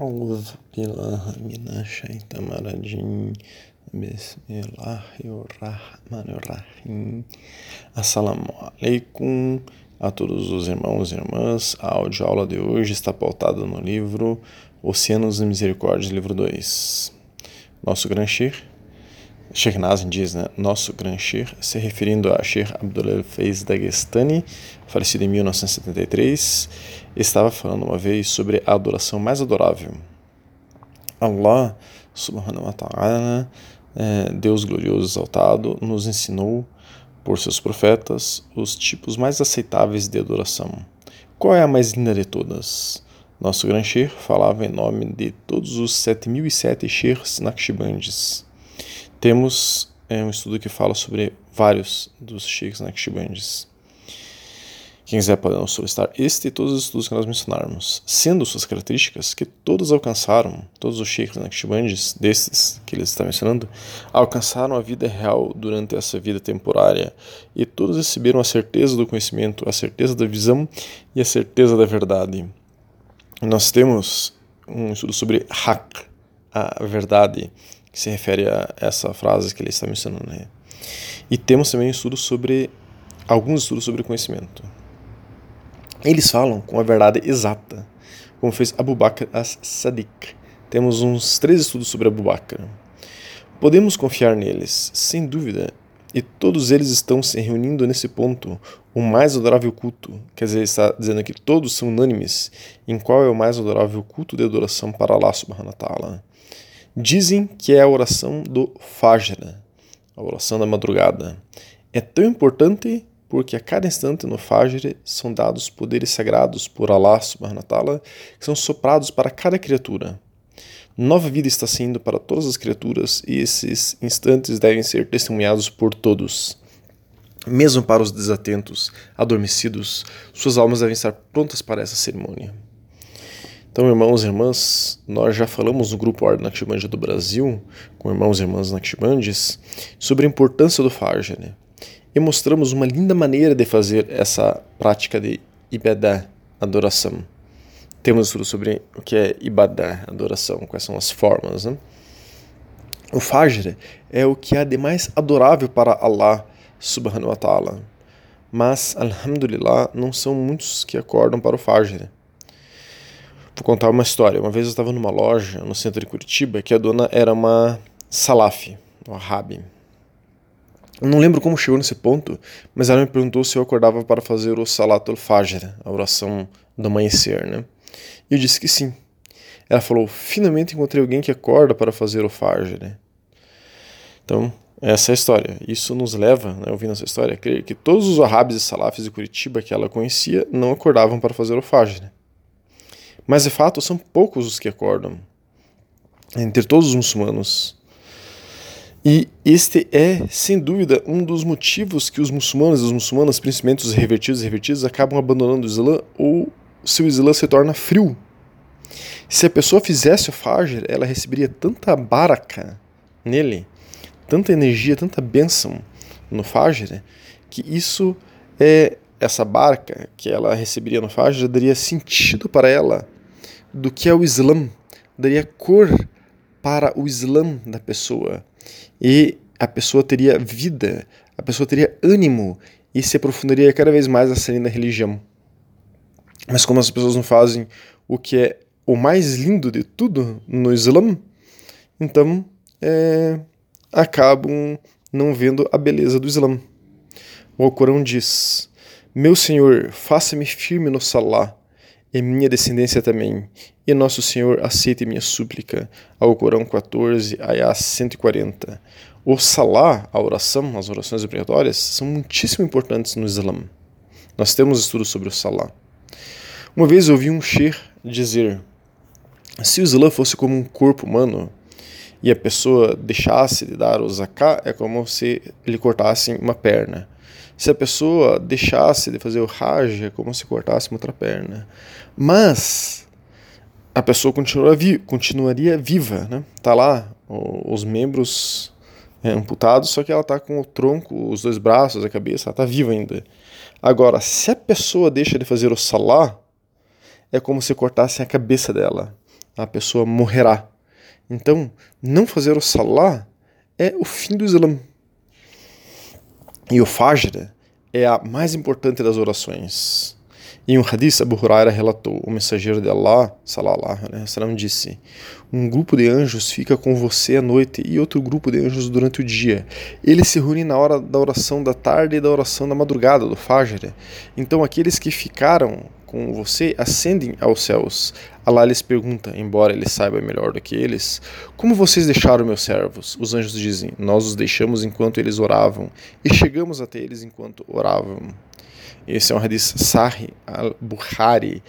أعوذ بالله من الشيطان الرجيم بسم الله الرحمن الرحيم Assalamu alaikum a todos os irmãos e irmãs. A audioaula de hoje está pautada no livro Oceanos de Misericórdia, livro 2. Nosso Gran Shir, Sheikh Nazim diz, né? Nosso Gran Shir, se referindo a Sheikh Abdullah Feiz Dagestani, falecido em 1973, estava falando uma vez sobre a adoração mais adorável. Allah, subhanahu wa ta'ala, é, Deus glorioso exaltado, nos ensinou por seus profetas os tipos mais aceitáveis de adoração. Qual é a mais linda de todas? Nosso Gran Sheikh falava em nome de todos os 7007 Sheikhs Naqshbandis. Temos é, um estudo que fala sobre vários dos Sheikhs Naqshbandis. Quem quiser pode solicitar este e todos os estudos que nós mencionarmos, sendo suas características que todos alcançaram, todos os sheikhs Naqshbandis, desses que ele está mencionando, alcançaram a vida real durante essa vida temporária e todos receberam a certeza do conhecimento, a certeza da visão e a certeza da verdade. Nós temos um estudo sobre Haq, a verdade, que se refere a essa frase que ele está mencionando. Né? E temos também um estudo sobre alguns estudos sobre conhecimento. Eles falam com a verdade exata, como fez Abu Bakr as-Sadiq. Temos uns três estudos sobre Abu Bakr. Podemos confiar neles, sem dúvida, e todos eles estão se reunindo nesse ponto, o mais adorável culto. Quer dizer, está dizendo que todos são unânimes em qual é o mais adorável culto de adoração para Allah subhanahu wa ta'ala. Dizem que é a oração do Fajr, a oração da madrugada. É tão importante porque a cada instante no Fajr são dados poderes sagrados por Allah subhanahu wa ta'ala que são soprados para cada criatura. Nova vida está sendo para todas as criaturas e esses instantes devem ser testemunhados por todos. Mesmo para os desatentos, adormecidos, suas almas devem estar prontas para essa cerimônia. Então, irmãos e irmãs, nós já falamos no grupo Ordem Naqshbandi do Brasil, com irmãos e irmãs Naqshbandis, sobre a importância do Fajr. Né? e mostramos uma linda maneira de fazer essa prática de ibadah, adoração. Temos estudo sobre o que é ibadah, adoração, quais são as formas. Né? O Fajr é o que há de mais adorável para Allah subhanahu wa ta'ala. Mas, alhamdulillah, não são muitos que acordam para o Fajr. Vou contar uma história. Uma vez eu estava numa loja no centro de Curitiba que a dona era uma salaf, uma rabi, não lembro como chegou nesse ponto, mas ela me perguntou se eu acordava para fazer o Salatul Fajr, a oração do amanhecer, né? E eu disse que sim. Ela falou: finalmente encontrei alguém que acorda para fazer o Fajr, né? Então, essa é a história. Isso nos leva, né, ouvindo essa história, a crer que todos os Wahhabis e Salafis de Curitiba que ela conhecia não acordavam para fazer o Fajr. Né? Mas, de fato, são poucos os que acordam. Entre todos os muçulmanos, e este é, sem dúvida, um dos motivos que os muçulmanos e as muçulmanas, principalmente os revertidos e revertidos, acabam abandonando o Islã ou seu Islã se torna frio. Se a pessoa fizesse o Fajr, ela receberia tanta baraka nele, tanta energia, tanta bênção no Fajr, que isso é essa barca que ela receberia no Fajr daria sentido para ela do que é o Islã, daria cor para o Islã da pessoa e a pessoa teria vida, a pessoa teria ânimo e se aprofundaria cada vez mais nessa linda religião. Mas como as pessoas não fazem o que é o mais lindo de tudo no Islã, então é, acabam não vendo a beleza do Islã. O Alcorão diz: Meu Senhor, faça-me firme no Salah e minha descendência também, e nosso Senhor aceite minha súplica. Ao Corão 14, Ayah 140. O Salah, a oração, as orações obrigatórias, são muitíssimo importantes no Islã. Nós temos estudos sobre o Salah. Uma vez ouvi um Sheikh dizer: se o Islã fosse como um corpo humano e a pessoa deixasse de dar o zakat, é como se lhe cortassem uma perna. Se a pessoa deixasse de fazer o Hajj, é como se cortasse uma outra perna. Mas a pessoa continuaria, vi continuaria viva, né? Tá lá os membros é, amputados, só que ela tá com o tronco, os dois braços, a cabeça, ela tá viva ainda. Agora, se a pessoa deixa de fazer o salah, é como se cortassem a cabeça dela. a pessoa morrerá. Então, não fazer o Salah é o fim do Islã. E o Fajr é a mais importante das orações. Em um hadith, Abu Huraira relatou, o mensageiro de Allah, salallahu alaihi wasallam, disse, um grupo de anjos fica com você à noite e outro grupo de anjos durante o dia. Eles se reúnem na hora da oração da tarde e da oração da madrugada, do Fajr. Então aqueles que ficaram com você ascendem aos céus. Allah lhes pergunta, embora ele saiba melhor do que eles, como vocês deixaram meus servos? Os anjos dizem, nós os deixamos enquanto eles oravam e chegamos até eles enquanto oravam. Esse é um hadith Sahih al-Bukhari,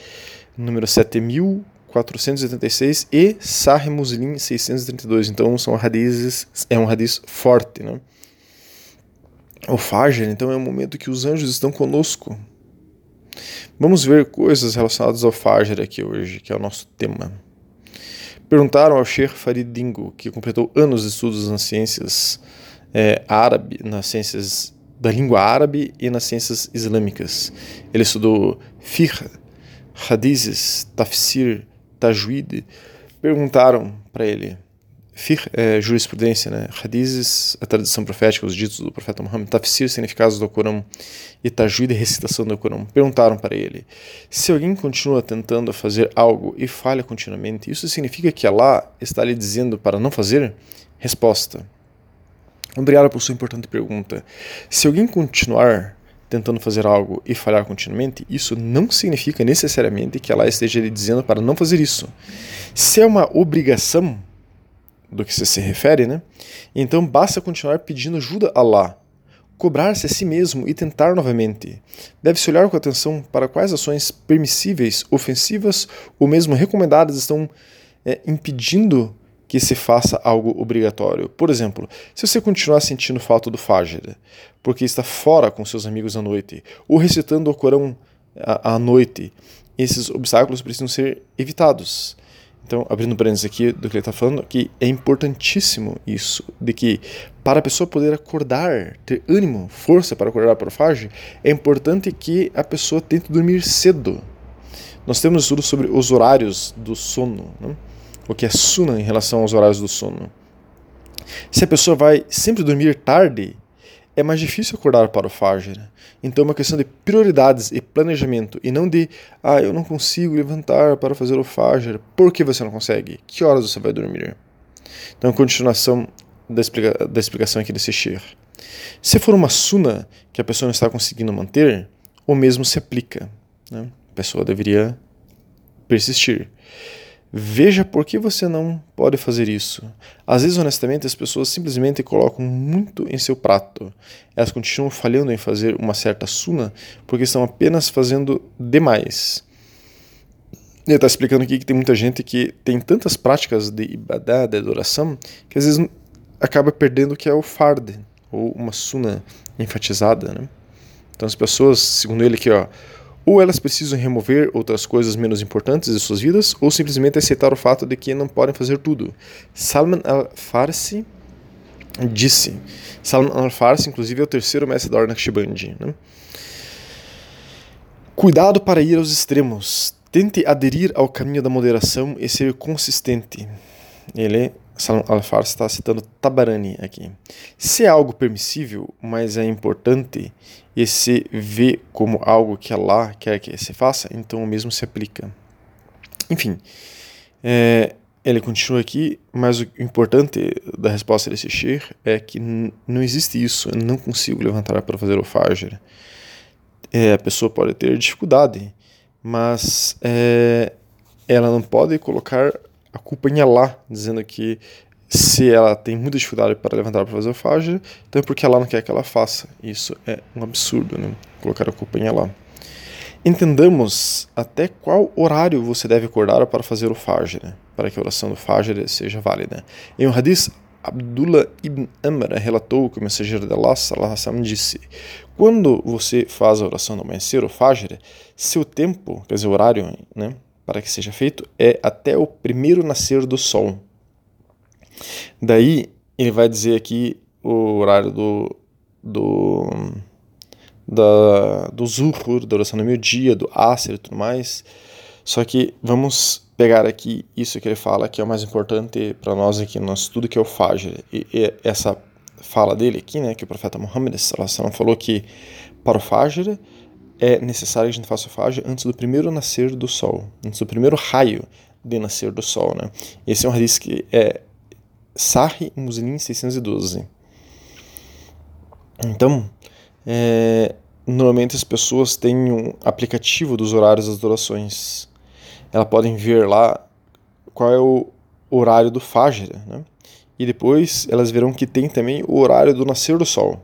número 7486 e Sahih Muslim 632. Então são hadiths, é um hadith forte, né? O Fajr, então, é o momento que os anjos estão conosco. Vamos ver coisas relacionadas ao Fajr aqui hoje, que é o nosso tema. Perguntaram ao Sheikh Farid Dingo, que completou anos de estudos nas ciências é, árabe, nas ciências da língua árabe e nas ciências islâmicas. Ele estudou fiqh, hadizes, tafsir, tajwid. Perguntaram para ele, fiqh é jurisprudência, né? Hadizes, a tradição profética, os ditos do profeta Muhammad, tafsir, significados do Corão e tajwid, recitação do Corão. Perguntaram para ele, se alguém continua tentando fazer algo e falha continuamente, isso significa que Allah está lhe dizendo para não fazer? Resposta: Obrigado por sua importante pergunta. Se alguém continuar tentando fazer algo e falhar continuamente, isso não significa necessariamente que ela esteja lhe dizendo para não fazer isso. Se é uma obrigação do que você se refere, né? Então basta continuar pedindo ajuda a Allah, cobrar-se a si mesmo e tentar novamente. Deve-se olhar com atenção para quais ações permissíveis, ofensivas ou mesmo recomendadas estão é, impedindo que se faça algo obrigatório. Por exemplo, se você continuar sentindo falta do Fajr, porque está fora com seus amigos à noite, ou recitando o Corão à, à noite, esses obstáculos precisam ser evitados. Então, abrindo parênteses aqui do que ele está falando, que é importantíssimo isso, de que para a pessoa poder acordar, ter ânimo, força para acordar o Fajr, é importante que a pessoa tente dormir cedo. Nós temos estudos sobre os horários do sono, né? o que é suna em relação aos horários do sono. Se a pessoa vai sempre dormir tarde, é mais difícil acordar para o Fajr. Então é uma questão de prioridades e planejamento, e não de, ah, eu não consigo levantar para fazer o Fajr. Por que você não consegue? Que horas você vai dormir? Então, continuação da, explica da explicação aqui desse Shir. Se for uma suna que a pessoa não está conseguindo manter, o mesmo se aplica. Né? A pessoa deveria persistir. Veja por que você não pode fazer isso. Às vezes, honestamente, as pessoas simplesmente colocam muito em seu prato. Elas continuam falhando em fazer uma certa suna porque estão apenas fazendo demais. Ele está explicando aqui que tem muita gente que tem tantas práticas de ibadah, de adoração, que às vezes acaba perdendo o que é o fard, ou uma suna enfatizada. Né? Então, as pessoas, segundo ele aqui, ó, ou elas precisam remover outras coisas menos importantes de suas vidas, ou simplesmente aceitar o fato de que não podem fazer tudo. Salman al-Farsi disse. Salman al-Farsi, inclusive, é o terceiro mestre da Ordem. Né? Cuidado para ir aos extremos. Tente aderir ao caminho da moderação e ser consistente. Ele Salman al-Farsi está citando Tabarani aqui. Se é algo permissível, mas é importante e se vê como algo que Allah quer que se faça, então o mesmo se aplica. Enfim, é, ele continua aqui, mas o importante da resposta desse Sheikh é que não existe isso, eu não consigo levantar para fazer o Fajr. É, a pessoa pode ter dificuldade, mas é, ela não pode colocar a culpa em Allah, dizendo que se ela tem muita dificuldade para levantar para fazer o Fajr, então é porque Allah não quer que ela faça. Isso é um absurdo, né? Colocar a culpa em Allah. Entendamos até qual horário você deve acordar para fazer o Fajr, né? para que a oração do Fajr seja válida. Em um hadith, Abdullah ibn Amr relatou que o mensageiro de Allah sallam, disse: Quando você faz a oração do amanhecer, o Fajr, seu tempo, quer dizer, o horário, né? Para que seja feito é até o primeiro nascer do sol. Daí ele vai dizer aqui o horário do do da, do zuhur, da oração do meio-dia, do asr e tudo mais. Só que vamos pegar aqui isso que ele fala, que é o mais importante para nós aqui no nosso estudo, que é o Fajr. E, e, essa fala dele aqui, né, que o profeta Muhammad falou que para o Fajr é necessário que a gente faça Fajr antes do primeiro nascer do sol, antes do primeiro raio de nascer do sol, né? Esse é um hadith que é Sahih Muslim 612. Então, é, normalmente as pessoas têm um aplicativo dos horários das orações. Elas podem ver lá qual é o horário do Fajr, né? E depois elas verão que tem também o horário do nascer do sol.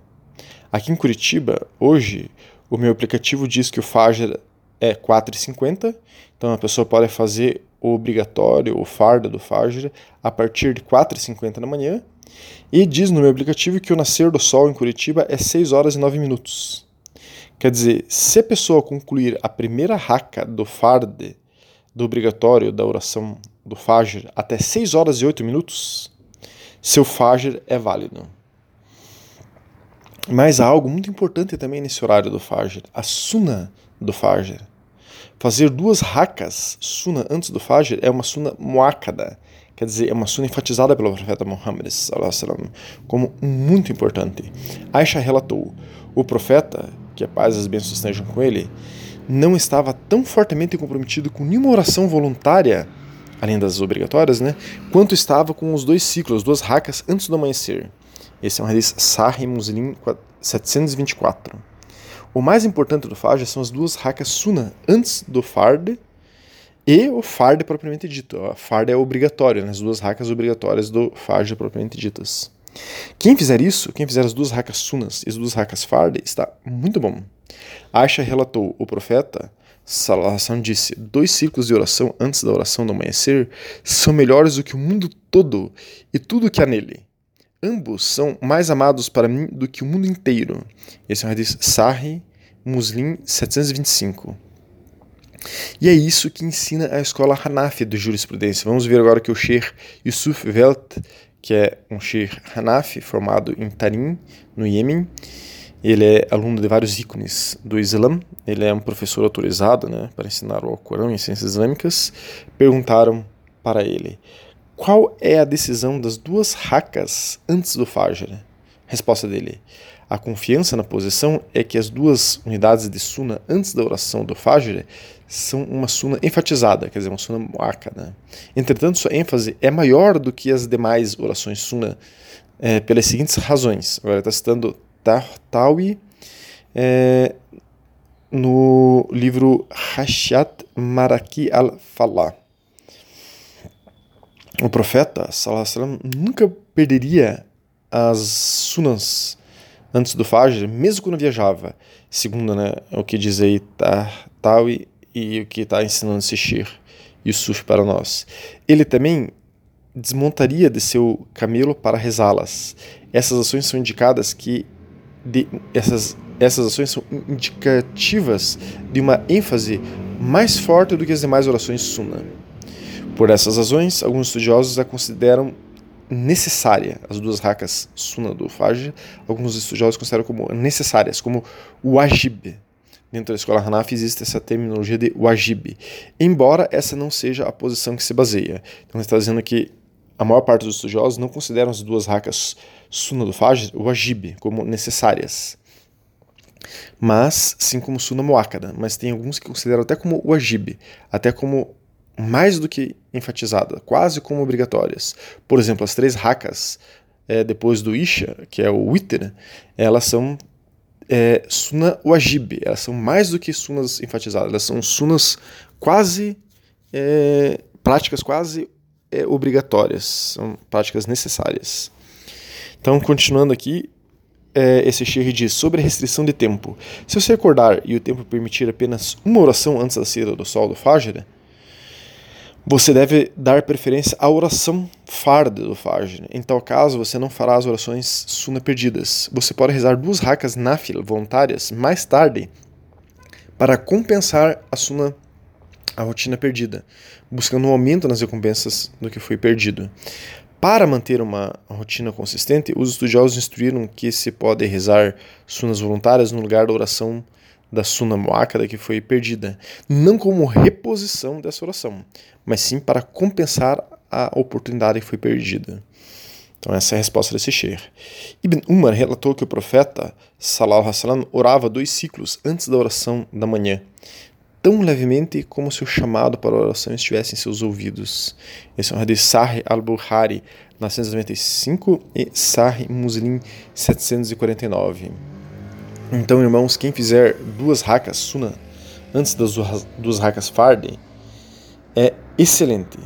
Aqui em Curitiba, hoje, o meu aplicativo diz que o Fajr é 4h50, então a pessoa pode fazer o obrigatório, o fardo do Fajr, a partir de 4h50 da manhã. E diz no meu aplicativo que o nascer do sol em Curitiba é 6 horas e 9 minutos. Quer dizer, se a pessoa concluir a primeira raca do farde, do obrigatório da oração do Fajr, até 6 horas e 8 minutos, seu Fajr é válido. Mas há algo muito importante também nesse horário do Fajr, a Suna do Fajr. Fazer duas rakas Suna antes do Fajr é uma Suna muakada, quer dizer, é uma Suna enfatizada pelo profeta Muhammad como muito importante. Aisha relatou: o profeta que a paz e as bênçãos estejam com ele, não estava tão fortemente comprometido com nenhuma oração voluntária, além das obrigatórias, né, quanto estava com os dois ciclos, duas racas antes do amanhecer. Esse é um hadith Sahih Muslim 724. O mais importante do Fajr são as duas racas Sunnah antes do Fard e o Fard propriamente dito. O Fard é obrigatório, né? as duas racas obrigatórias do Fajr propriamente ditas. Quem fizer isso, quem fizer as duas racas sunas e as duas racas farda, está muito bom. Aisha relatou, o profeta Sallallahu disse, dois círculos de oração antes da oração do amanhecer são melhores do que o mundo todo e tudo que há nele. Ambos são mais amados para mim do que o mundo inteiro. Esse é um hadith Sahih Muslim 725. E é isso que ensina a escola Hanafi de jurisprudência. Vamos ver agora que o Sheikh Yusuf Welt que é um Sheikh Hanafi, formado em Tarim, no Iêmen. Ele é aluno de vários ícones do Islã. Ele é um professor autorizado né, para ensinar o Alcorão e ciências islâmicas. Perguntaram para ele qual é a decisão das duas racas antes do Fajr. Resposta dele: a confiança na posição é que as duas unidades de Suna antes da oração do Fajr são uma Suna enfatizada, quer dizer, uma Suna muakkada. Né? Entretanto, sua ênfase é maior do que as demais orações Suna é, pelas seguintes razões. Agora está citando Tahtawi é, no livro Hashat Maraki al-Falah. O profeta sallam, nunca perderia as sunas antes do Fajr, mesmo quando viajava, segundo né, o que diz aí Tawi e o que está ensinando Sishir Yusuf para nós. Ele também desmontaria de seu camelo para rezá-las. Essas ações são indicadas que de, essas, essas ações são indicativas de uma ênfase mais forte do que as demais orações sunnah. Por essas razões, alguns estudiosos a consideram necessária, as duas rakas sunnah do Fajr, alguns estudiosos consideram como necessárias, como wajib, Dentro da escola Hanafi existe essa terminologia de wajib, embora essa não seja a posição que se baseia. Então, está dizendo que a maior parte dos estudiosos não consideram as duas rakas Sunna do Fajr, wajib, como necessárias. Mas, sim como Sunna Muakkada. Mas tem alguns que consideram até como wajib, até como mais do que enfatizada, quase como obrigatórias. Por exemplo, as três rakas é, depois do Isha, que é o Witr, elas são é, Suna Wajib. Elas são mais do que sunas enfatizadas, elas são sunas quase. É, práticas quase é, obrigatórias, são práticas necessárias. Então, continuando aqui, é, esse Sheikh diz sobre a restrição de tempo. Se você acordar e o tempo permitir apenas uma oração antes da saída do sol do Fajr, você deve dar preferência à oração farda do Fajr. Em tal caso, você não fará as orações suna perdidas. Você pode rezar duas rakas nafil voluntárias mais tarde para compensar a suna a rotina perdida, buscando um aumento nas recompensas do que foi perdido. Para manter uma rotina consistente, os estudiosos instruíram que se pode rezar sunas voluntárias no lugar da oração da Suna Muakkada que foi perdida, não como reposição dessa oração, mas sim para compensar a oportunidade que foi perdida. Então essa é a resposta desse Sheikh. Ibn Umar relatou que o profeta Salallahu Alaihi orava dois ciclos antes da oração da manhã, tão levemente como se o chamado para a oração estivesse em seus ouvidos. Esse é um hadith Sahih al-Bukhari, 995 e Sahih Muslim 749. Então, irmãos, quem fizer duas rakas sunnah antes das duas rakas farde é excelente.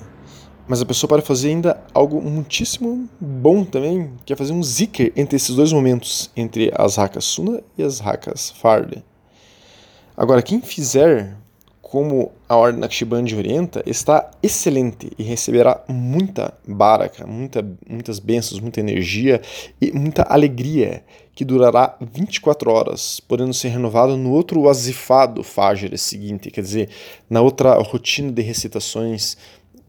Mas a pessoa pode fazer ainda algo muitíssimo bom também, que é fazer um zikr entre esses dois momentos, entre as rakas sunnah e as rakas farde. Agora, quem fizer como a ordem Naqshband orienta, está excelente e receberá muita baraka, muita, muitas bênçãos, muita energia e muita alegria, que durará 24 horas, podendo ser renovado no outro azifado Fajr seguinte, quer dizer, na outra rotina de recitações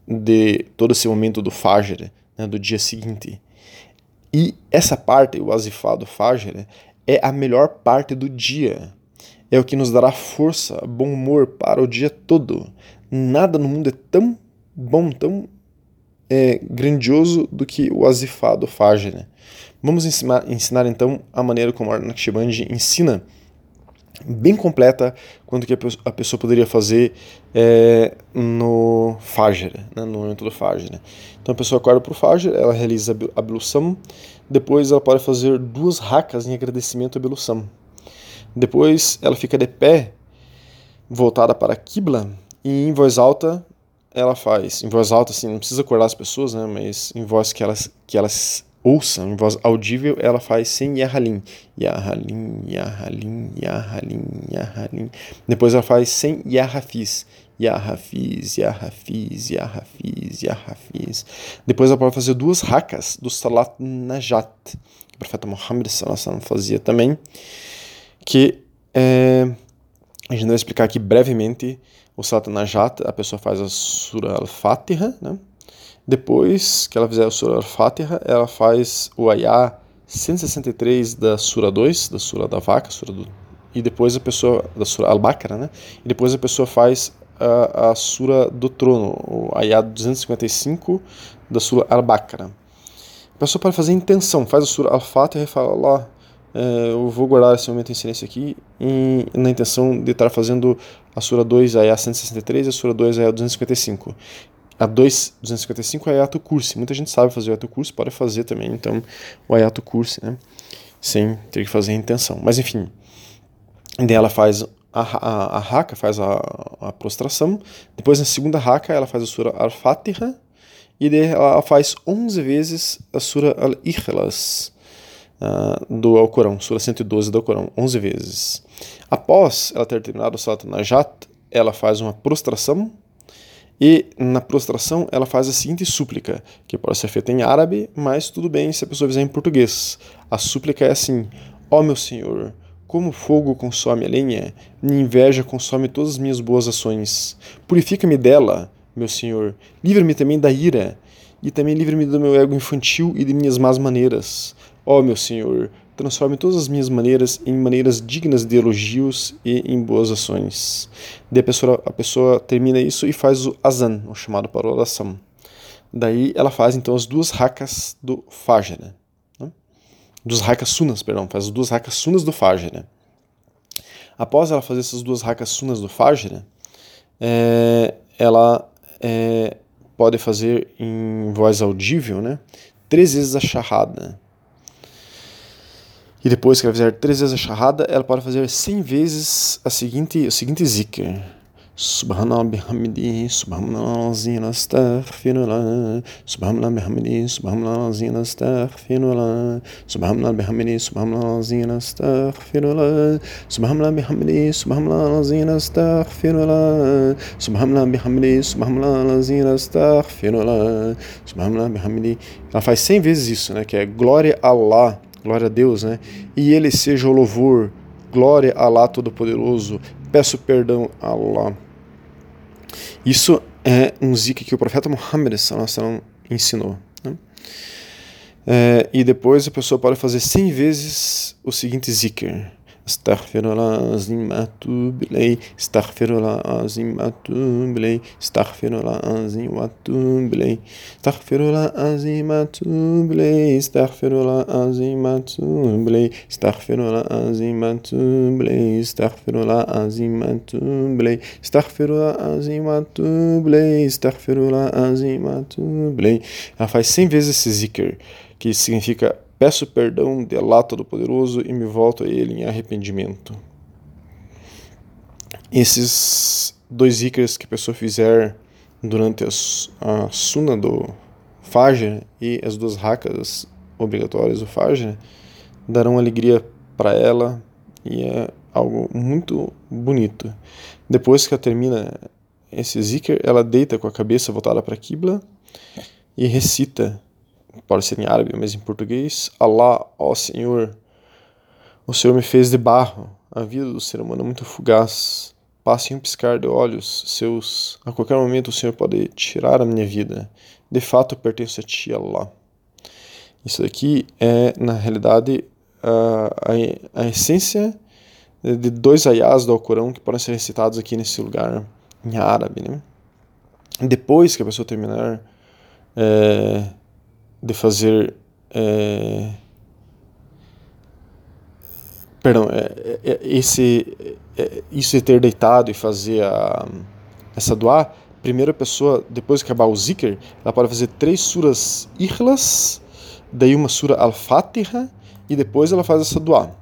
de todo esse momento do Fajr, né, do dia seguinte. E essa parte, o azifado Fajr, é a melhor parte do dia é o que nos dará força, bom humor para o dia todo. Nada no mundo é tão bom, tão é, grandioso do que o azifado Fajr. Né? Vamos ensinar, ensinar então a maneira como a Naqshband ensina, bem completa, quanto que a pessoa poderia fazer é, no Fajr, né? no momento do Fajr. Né? Então a pessoa acorda para o Fajr, ela realiza a ablução, depois ela pode fazer duas rakas em agradecimento à ablução. Depois ela fica de pé, voltada para a Qibla, e em voz alta ela faz, em voz alta assim, não precisa acordar as pessoas, né, mas em voz que elas, que elas ouçam, em voz audível, ela faz sem Yahalim. Yahalim, Yahalim, Yahalim, Yahalim. Depois ela faz sem Yahafiz. Yahafiz, Yahafiz, Yahafiz, Yahafiz. Depois ela pode fazer duas rakas do Salat Najat, que o profeta Muhammad fazia também que é, a gente vai explicar aqui brevemente o Satanajat, a pessoa faz a Surah Al-Fatiha, né? Depois que ela fizer a Surah Al-Fatiha, ela faz o Ayah 163 da Surah 2, da Surah da Vaca, do, e depois a pessoa, da Surah Al-Baqarah, né? E depois a pessoa faz a, a Surah do Trono, o Ayah 255 da Surah Al-Baqarah. A pessoa pode fazer intenção, faz a Surah Al-Fatiha e fala, Allah, eu vou guardar esse momento em silêncio aqui em, na intenção de estar fazendo a Sura 2 a 163 e a Sura 2 a 255. A 2, 255 é Ayato Cursi. Muita gente sabe fazer o Ayato Cursi, pode fazer também, então, o Ayato Cursi, né? Sem ter que fazer a intenção. Mas, enfim, daí ela faz a, a, a Haka, faz a, a prostração. Depois, na segunda Haka, ela faz a Sura Al-Fatiha. E daí ela faz 11 vezes a Sura Al-Ikhlas uh, do Alcorão, Sura 112 do Alcorão, 11 vezes. Após ela ter terminado o Salat Najat, ela faz uma prostração e na prostração ela faz a seguinte súplica, que pode ser feita em árabe, mas tudo bem se a pessoa fizer em português. A súplica é assim: Ó oh, meu Senhor, como fogo consome a lenha, minha inveja consome todas as minhas boas ações. Purifica-me dela, meu Senhor. Livra-me também da ira, e também livre-me do meu ego infantil e de minhas más maneiras. Ó oh, meu Senhor, transforme todas as minhas maneiras em maneiras dignas de elogios e em boas ações. Daí a pessoa, a pessoa termina isso e faz o azan, o chamado para oração. Daí ela faz então as duas rakas do Fajr, né? Dos rakas sunas, perdão, faz as duas rakas sunas do Fajr? Após ela fazer essas duas rakas sunas do Fajr, é, ela é, pode fazer em voz audível, né? Três vezes a shahada, e depois que ela fizer três vezes a shahada, ela pode fazer cem vezes a seguinte, o seguinte zikr. Subhanallah bihamdi, subhanallah azim astaghfirullah, subhanallah bihamdi, subhanallah azim astaghfirullah, subhanallah bihamdi, subhanallah azim astaghfirullah, subhanallah bihamdi, subhanallah azim astaghfirullah, subhanallah bihamdi, subhanallah azim astaghfirullah, subhanallah bihamdi. Ela faz cem vezes isso, né, que é glória a Allah glória a Deus, né? E ele seja o louvor, glória a Allah Todo-Poderoso, peço perdão a Allah. Isso é um zikr que o profeta Muhammad ensinou. Né? É, e depois a pessoa pode fazer 100 vezes o seguinte zikr. استغفر العظيم أتوب إليه استغفر العظيم أتوب إليه استغفر العظيم وأتوب إليه استغفر العظيم أتوب إليه استغفر العظيم أتوب إليه استغفر العظيم أتوب إليه استغفر العظيم أتوب إليه استغفر العظيم أتوب إليه استغفر العظيم أتوب إليه ela faz 100 vezes esse zikr, que significa Peço perdão de Allah Todo-Poderoso e me volto a Ele em arrependimento. Esses dois zikrs que a pessoa fizer durante a, a suna do Fajr e as duas rakas obrigatórias do Fajr darão alegria para ela e é algo muito bonito. Depois que ela termina esse zikr, ela deita com a cabeça voltada para a Qibla e recita pode ser em árabe, mas em português. Allah, ó Senhor, o Senhor me fez de barro. A vida do ser humano é muito fugaz. Passe em um piscar de olhos seus. A qualquer momento o Senhor pode tirar a minha vida. De fato, eu pertenço a Ti, Allah. Isso aqui é, na realidade, a, a, a essência de dois ayahs do Alcorão que podem ser recitados aqui nesse lugar em árabe. Né? Depois que a pessoa terminar é, de fazer. É, perdão, é, é, esse, é, isso de ter deitado e fazer a, essa doar, primeira pessoa, depois que acabar o zikr, ela pode fazer três suras ikhlas, daí uma sura al-fatiha, e depois ela faz essa doar.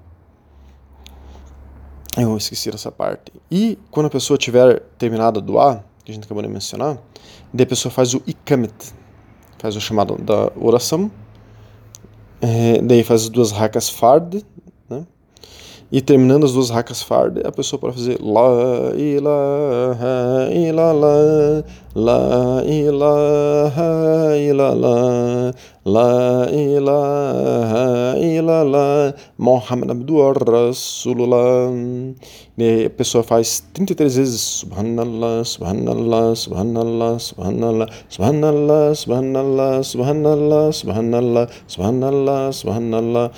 Eu esqueci essa parte. E quando a pessoa tiver terminado a doar, que a gente acabou de mencionar, daí a pessoa faz o ikamet, faz o chamado da oração, é, daí faz as duas rakas fard? E terminando as duas rakas fard, a pessoa pode fazer La ilaha illallah, La ilaha illallah, La ilaha illallah, Muhammad Abdul Rasulullah. E a pessoa faz 33 vezes Subhanallah, Subhanallah, Subhanallah, Subhanallah, Subhanallah, Subhanallah, Subhanallah, Subhanallah, Subhanallah, Subhanallah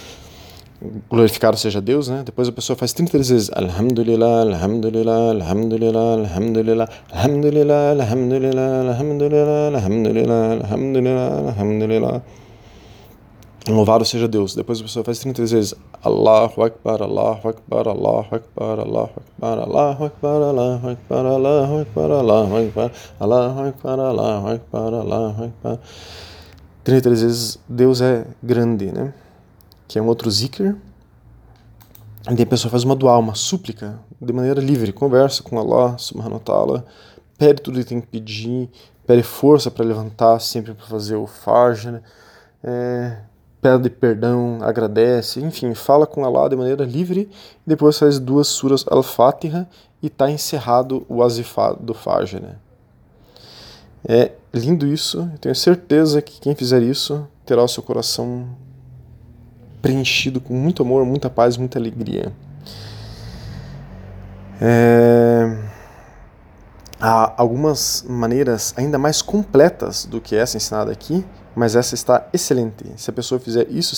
glorificado seja Deus, né? Depois a pessoa faz 33 vezes Alhamdulillah, Alhamdulillah, Alhamdulillah, Alhamdulillah, Alhamdulillah, Alhamdulillah, Alhamdulillah, Alhamdulillah, Alhamdulillah, Alhamdulillah. Louvado seja Deus. Depois a pessoa faz 33 vezes Allahu Akbar, Allahu Akbar, Allahu Akbar, Allahu Akbar, Allahu Akbar, Allahu Akbar, Allahu Akbar, Allahu Akbar, Allahu Akbar, Allahu Akbar, Allahu Akbar. 33 vezes Deus é grande, né? Que é um outro zikr. E a pessoa faz uma dual, uma súplica, de maneira livre, conversa com Allah subhanahu wa ta'ala, pede tudo que tem que pedir, pede força para levantar sempre para fazer o fajr, é, pede perdão, agradece, enfim, fala com Allah de maneira livre, e depois faz duas suras al-Fatiha e está encerrado o azifá do fajr. Né? É lindo isso, eu tenho certeza que quem fizer isso terá o seu coração preenchido com muito amor, muita paz, muita alegria. É... Há algumas maneiras ainda mais completas do que essa ensinada aqui, mas essa está excelente. Se a pessoa fizer isso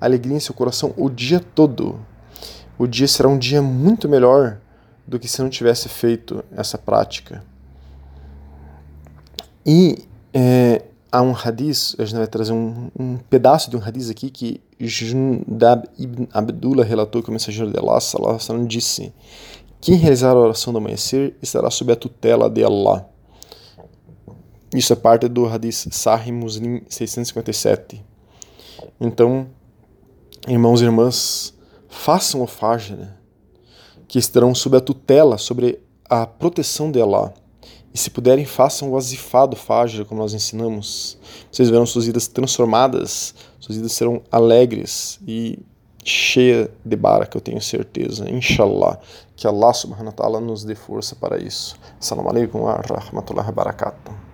a alegria em seu coração o dia todo, o dia será um dia muito melhor do que se não tivesse feito essa prática. E é, há um hadith, a gente vai trazer um, um pedaço de um hadith aqui que Jundab ibn Abdullah relatou que o mensageiro de Allah sallallahu disse: Quem realizar a oração do amanhecer estará sob a tutela de Allah. Isso é parte do hadith Sahih Muslim 657. Então, irmãos e irmãs, façam o fajr, que estarão sob a tutela, sobre a proteção de Allah. E se puderem, façam o azifado Fajr, como nós ensinamos. Vocês verão suas vidas transformadas, suas vidas serão alegres e cheia de baraka, eu tenho certeza. Inshallah. Que Allah subhanahu wa ta'ala nos dê força para isso. Assalamu alaikum wa rahmatullahi wa barakatuh.